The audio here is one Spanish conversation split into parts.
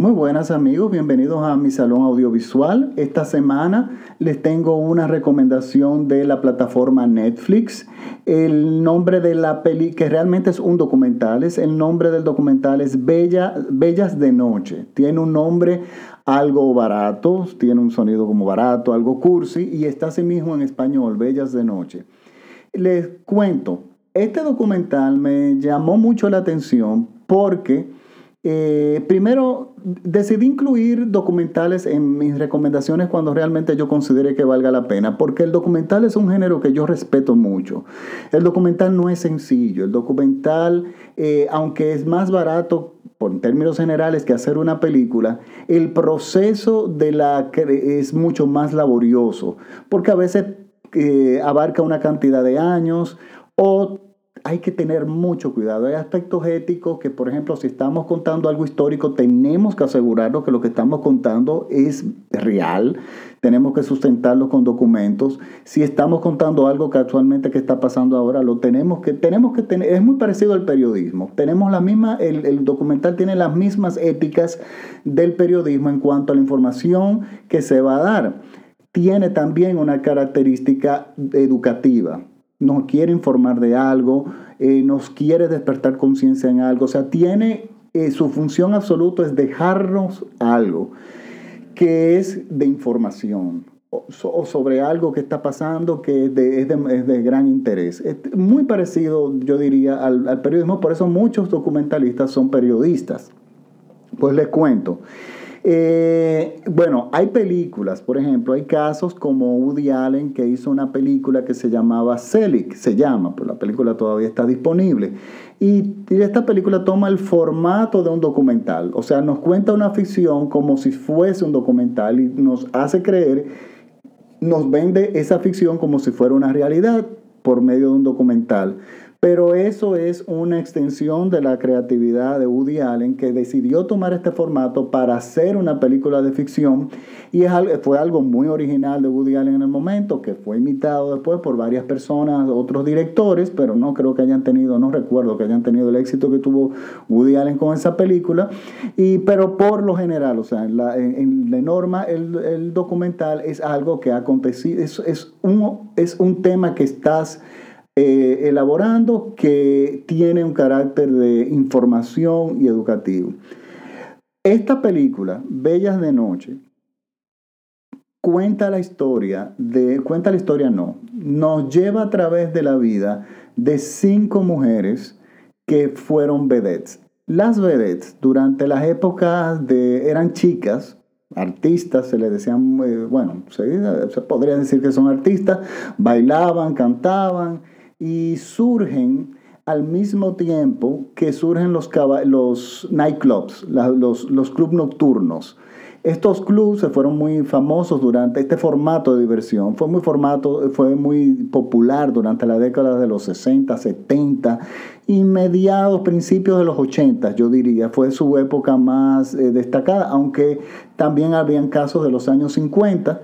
Muy buenas amigos, bienvenidos a mi salón audiovisual. Esta semana les tengo una recomendación de la plataforma Netflix. El nombre de la peli, que realmente es un documental, es el nombre del documental es Bella, Bellas de Noche. Tiene un nombre algo barato, tiene un sonido como barato, algo cursi y está así mismo en español, Bellas de Noche. Les cuento, este documental me llamó mucho la atención porque eh, primero, decidí incluir documentales en mis recomendaciones cuando realmente yo considere que valga la pena, porque el documental es un género que yo respeto mucho. El documental no es sencillo, el documental, eh, aunque es más barato por términos generales que hacer una película, el proceso de la es mucho más laborioso, porque a veces eh, abarca una cantidad de años o hay que tener mucho cuidado. Hay aspectos éticos que, por ejemplo, si estamos contando algo histórico, tenemos que asegurarnos que lo que estamos contando es real. Tenemos que sustentarlo con documentos. Si estamos contando algo que actualmente que está pasando ahora, lo tenemos que tenemos que tener. Es muy parecido al periodismo. Tenemos la misma. El, el documental tiene las mismas éticas del periodismo en cuanto a la información que se va a dar. Tiene también una característica educativa nos quiere informar de algo, eh, nos quiere despertar conciencia en algo. O sea, tiene eh, su función absoluta es dejarnos algo que es de información o, sobre algo que está pasando que es de, gran interés. Es muy parecido, yo diría, al, al periodismo, por eso muchos documentalistas son periodistas. Pues les cuento. Eh, bueno, hay películas, por ejemplo, hay casos como Woody Allen que hizo una película que se llamaba Selig, se llama, pero la película todavía está disponible. Y, y, esta película toma el formato de un documental, o sea, nos cuenta una ficción como si fuese un documental y nos hace creer, nos vende esa ficción como si fuera una realidad por medio de un documental. Pero eso es una extensión de la creatividad de Woody Allen que decidió tomar este formato para hacer una película de ficción. Y es fue algo muy original de Woody Allen en el momento que fue imitado después por varias personas, otros directores, pero no creo que hayan tenido, no recuerdo que hayan tenido el éxito que tuvo Woody Allen con esa película, y, pero por lo general, o sea, en la, la norma el, documental es algo que ha acontecido, es, es, un, es un tema que estás eh, elaborando que tiene un carácter de información y educativo. Esta película, Bellas de Noche, cuenta la historia de, cuenta la historia no, nos lleva a través de la vida de cinco mujeres que fueron vedettes. Las vedettes durante las épocas de, eran chicas, artistas, se les decían, eh, bueno, se podría decir que son artistas, bailaban, cantaban, y surgen al mismo tiempo que surgen los, nightclubs, los, los nocturnos. Estos clubs se fueron muy famosos durante este formato de diversión. Fue muy, formato, fue muy popular durante la década de los 60, 70 y mediados, principios de los 80, yo diría. Fue su época más eh, destacada, aunque también habían casos de los años 50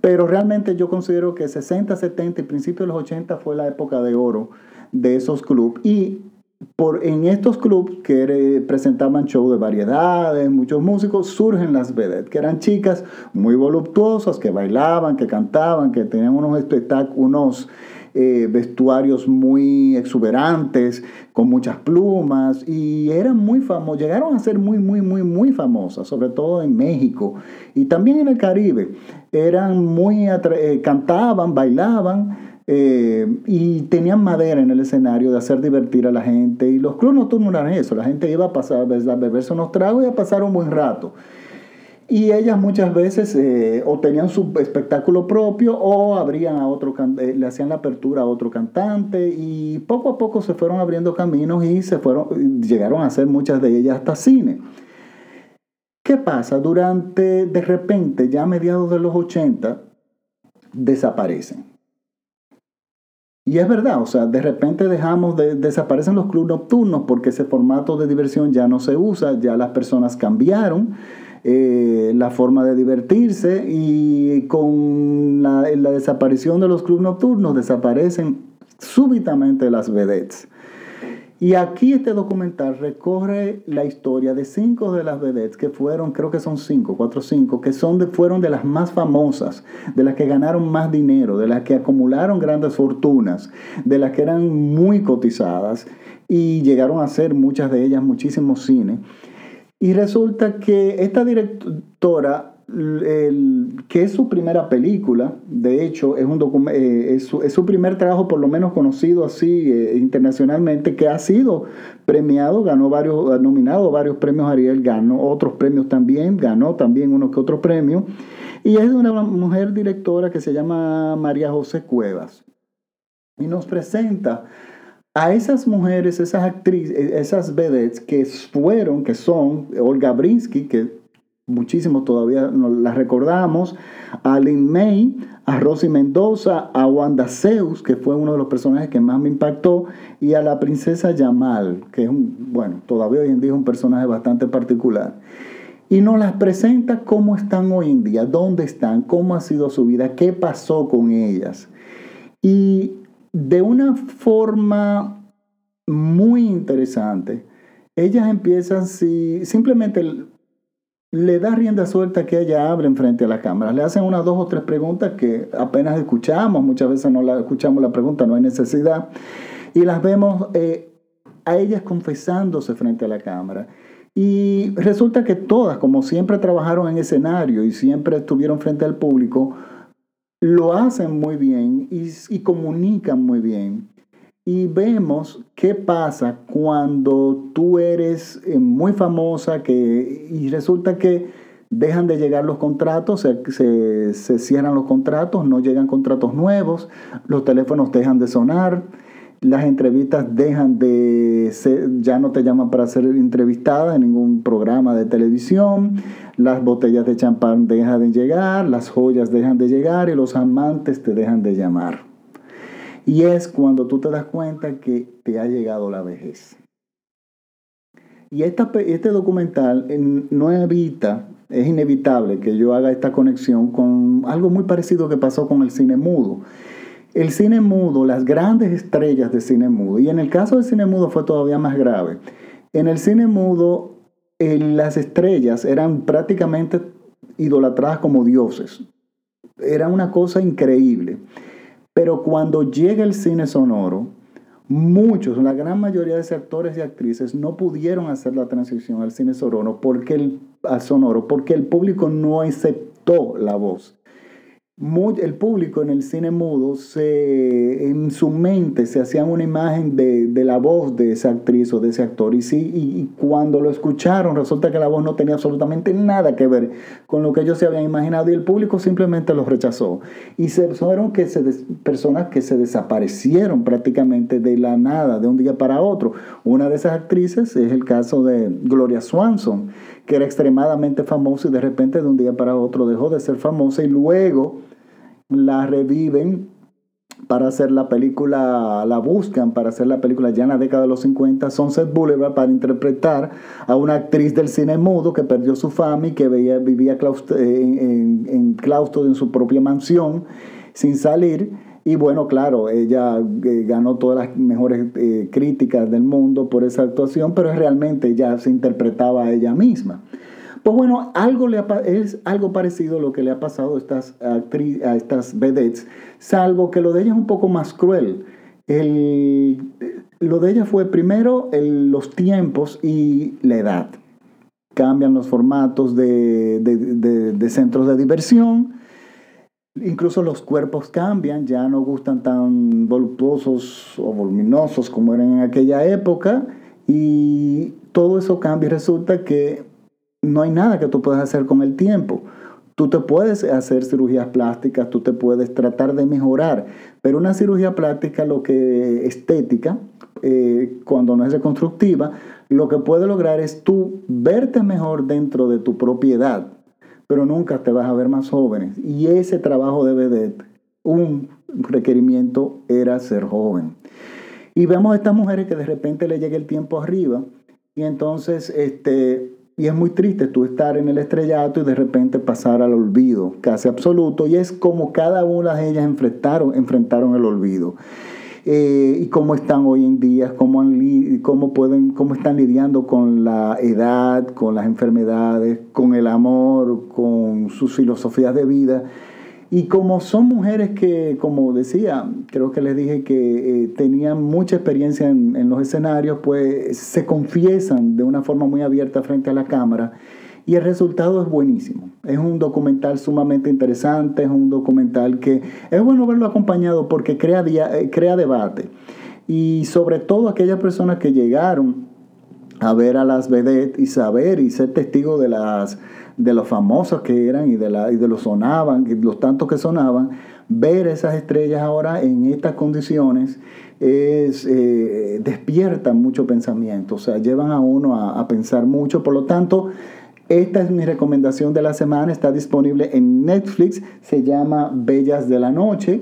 pero realmente yo considero que 60, 70 y principios de los 80 fue la época de oro de esos clubes. Y por, en estos clubes que presentaban show de variedades, muchos músicos, surgen las vedettes, que eran chicas muy voluptuosas, que bailaban, que cantaban, que tenían unos espectáculos, unos eh, vestuarios muy exuberantes, con muchas plumas, y eran muy famosas, llegaron a ser muy, muy, muy, muy famosas, sobre todo en México y también en el Caribe. Eran muy, eh, cantaban, bailaban. Eh, y tenían madera en el escenario de hacer divertir a la gente. Y los clubes nocturnos eran eso. La gente iba a pasar, a beberse unos tragos y a pasar un buen rato. Y ellas muchas veces eh, o tenían su espectáculo propio o abrían a otro, eh, le hacían la apertura a otro cantante y poco a poco se fueron abriendo caminos y se fueron, llegaron a hacer muchas de ellas hasta cine. ¿Qué pasa? Durante, de repente, ya a mediados de los 80, desaparecen. Y es verdad, o sea, de repente dejamos de, desaparecen los clubes nocturnos porque ese formato de diversión ya no se usa, ya las personas cambiaron. Eh, la forma de divertirse y con la, desaparición de los clubes nocturnos desaparecen súbitamente las vedettes. Y aquí este documental recorre la historia de cinco de las vedettes que fueron, creo que son cinco, cuatro o cinco, que son de, fueron de las más famosas, de las que ganaron más dinero, de las que acumularon grandes fortunas, de las que eran muy cotizadas y llegaron a hacer muchas de ellas muchísimos cine. Y resulta que esta directora que es su primera película, de hecho es, un eh, es, su, es, su, primer trabajo por lo menos conocido así eh, internacionalmente, que ha sido premiado, ganó varios, nominado varios premios Ariel, ganó otros premios también, ganó también unos que otros premios, y es de una mujer directora que se llama María José Cuevas, y nos presenta a esas mujeres, esas actrices, esas vedettes que fueron, que son Olga Brinsky, que muchísimos todavía las recordamos, a Lynn May, a Rosy Mendoza, a Wanda Zeus, que fue uno de los personajes que más me impactó, y a la princesa Yamal, que es un, bueno, todavía hoy en día un personaje bastante particular. Y nos las presenta cómo están hoy en día, dónde están, cómo ha sido su vida, qué pasó con ellas. Y de una forma muy interesante, ellas empiezan si simplemente le da rienda suelta que ella abre frente a la cámara. Le hacen unas dos o tres preguntas que apenas escuchamos, muchas veces no la escuchamos la pregunta, no hay necesidad, y las vemos eh, a ellas confesándose frente a la cámara. Y resulta que todas, como siempre trabajaron en escenario y siempre estuvieron frente al público, lo hacen muy bien y, comunican muy bien. Y vemos qué pasa cuando tú eres eh, muy famosa que, y resulta que dejan de llegar los contratos, se, se, cierran los contratos, no llegan contratos nuevos, los teléfonos dejan de sonar, las entrevistas dejan de ser, ya no te llaman para ser entrevistada en ningún programa de televisión, las botellas de champán dejan de llegar, las joyas dejan de llegar y los amantes te dejan de llamar. Y es cuando tú te das cuenta que te ha llegado la vejez. Y esta, este documental no evita, es inevitable que yo haga esta conexión con algo muy parecido que pasó con el cine mudo. El cine mudo, las grandes estrellas de cine mudo, y en el caso del cine mudo fue todavía más grave. En el cine mudo, las estrellas eran prácticamente idolatradas como dioses. Era una cosa increíble. Pero cuando llega el cine sonoro, muchos, la gran mayoría de actores y actrices no pudieron hacer la transición al cine sonoro porque el, sonoro porque el público no aceptó la voz el público en el cine mudo, se, en su mente se hacían una imagen de, la voz de esa actriz o de ese actor. Y, sí, y, cuando lo escucharon, resulta que la voz no tenía absolutamente nada que ver con lo que ellos se habían imaginado y el público simplemente los rechazó. Y se fueron que se personas que se desaparecieron prácticamente de la nada, de un día para otro. Una de esas actrices es el caso de Gloria Swanson, que era extremadamente famosa y de repente de un día para otro dejó de ser famosa y luego la reviven para hacer la película, la buscan para hacer la película ya en la década de los 50, Sunset Boulevard, para interpretar a una actriz del cine mudo que perdió su fama y que vivía en, en, claustro en su propia mansión sin salir. Y bueno, claro, ella eh, ganó todas las mejores eh, críticas del mundo por esa actuación, pero realmente ya se interpretaba a ella misma. Pues bueno, algo le es algo parecido a lo que le ha pasado a estas, a estas vedettes, salvo que lo de ella es un poco más cruel. lo de ella fue primero los tiempos y la edad. Cambian los formatos de, de centros de diversión. Incluso los cuerpos cambian, ya no gustan tan voluptuosos o voluminosos como eran en aquella época. Y todo eso cambia y resulta que no hay nada que tú puedas hacer con el tiempo. Tú te puedes hacer cirugías plásticas, tú te puedes tratar de mejorar, pero una cirugía plástica, lo que estética, eh, cuando no es reconstructiva, lo que puede lograr es tú verte mejor dentro de tu propiedad, pero nunca te vas a ver más jóvenes. Y ese trabajo de vedette, un requerimiento era ser joven. Y vemos a estas mujeres que de repente le llega el tiempo arriba y entonces este, y es muy triste tú estar en el estrellato y de repente pasar al olvido casi absoluto. Y es como cada una de ellas enfrentaron, enfrentaron el olvido. Eh, y cómo están hoy en día, cómo, cómo, pueden, cómo están lidiando con la edad, con las enfermedades, con el amor, con sus filosofías de vida. Y como son mujeres que, como decía, creo que les dije que eh, tenían mucha experiencia en, en, los escenarios, pues se confiesan de una forma muy abierta frente a la cámara y el resultado es buenísimo. Es un documental sumamente interesante, es un documental que es bueno verlo acompañado porque crea, eh, crea debate. Y sobre todo aquellas personas que llegaron a ver a las vedettes y saber y ser testigo de las de los famosos que eran y de, la, y de los sonaban, los tantos que sonaban, ver esas estrellas ahora en estas condiciones es, eh, despierta mucho pensamiento, o sea, llevan a uno a pensar mucho, por lo tanto, esta es mi recomendación de la semana, está disponible en Netflix, se llama Bellas de la Noche,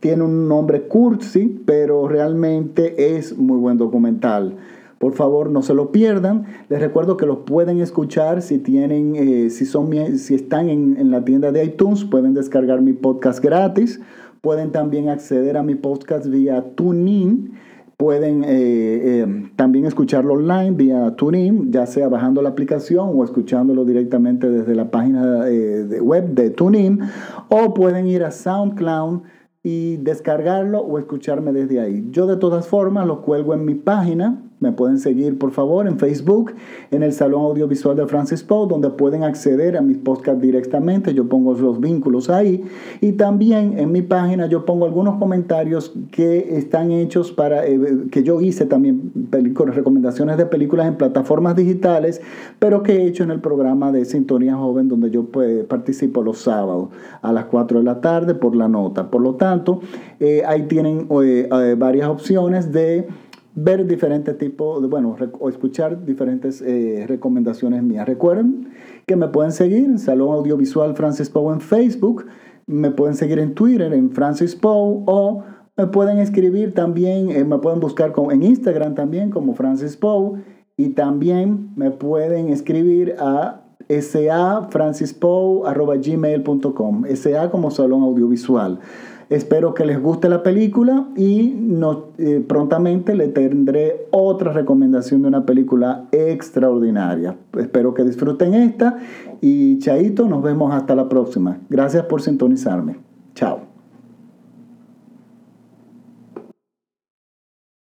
tiene un nombre cursi, pero realmente es muy buen documental. Por favor, no se lo pierdan. Les recuerdo que lo pueden escuchar si tienen, eh, si son, si están en, en, la tienda de iTunes, pueden descargar mi podcast gratis. Pueden también acceder a mi podcast vía TuneIn. Pueden eh, eh, también escucharlo online vía TuneIn, ya sea bajando la aplicación o escuchándolo directamente desde la página de web de TuneIn. O pueden ir a SoundCloud y descargarlo o escucharme desde ahí. Yo de todas formas lo cuelgo en mi página me pueden seguir, por favor, en Facebook, en el Salón Audiovisual de Francis Poe, donde pueden acceder a mis podcasts directamente. Yo pongo los vínculos ahí. Y también en mi página yo pongo algunos comentarios que están hechos para, eh, que yo hice también, recomendaciones de películas en plataformas digitales, pero que he hecho en el programa de Sintonía Joven, donde yo pues, participo los sábados a las 4 de la tarde por la nota. Por lo tanto, eh, ahí tienen eh, varias opciones de ver diferentes tipos, de, bueno, o escuchar diferentes eh, recomendaciones mías. Recuerden que me pueden seguir en Salón Audiovisual Francis Poe en Facebook, me pueden seguir en Twitter en Francis Poe o me pueden escribir también, eh, me pueden buscar en Instagram también como Francis Poe y también me pueden escribir a safrancispoe.gmail.com, sa como Salón Audiovisual. Espero que les guste la película y no, eh, prontamente le tendré otra recomendación de una película extraordinaria. Espero que disfruten esta y Chaito, nos vemos hasta la próxima. Gracias por sintonizarme. Chao.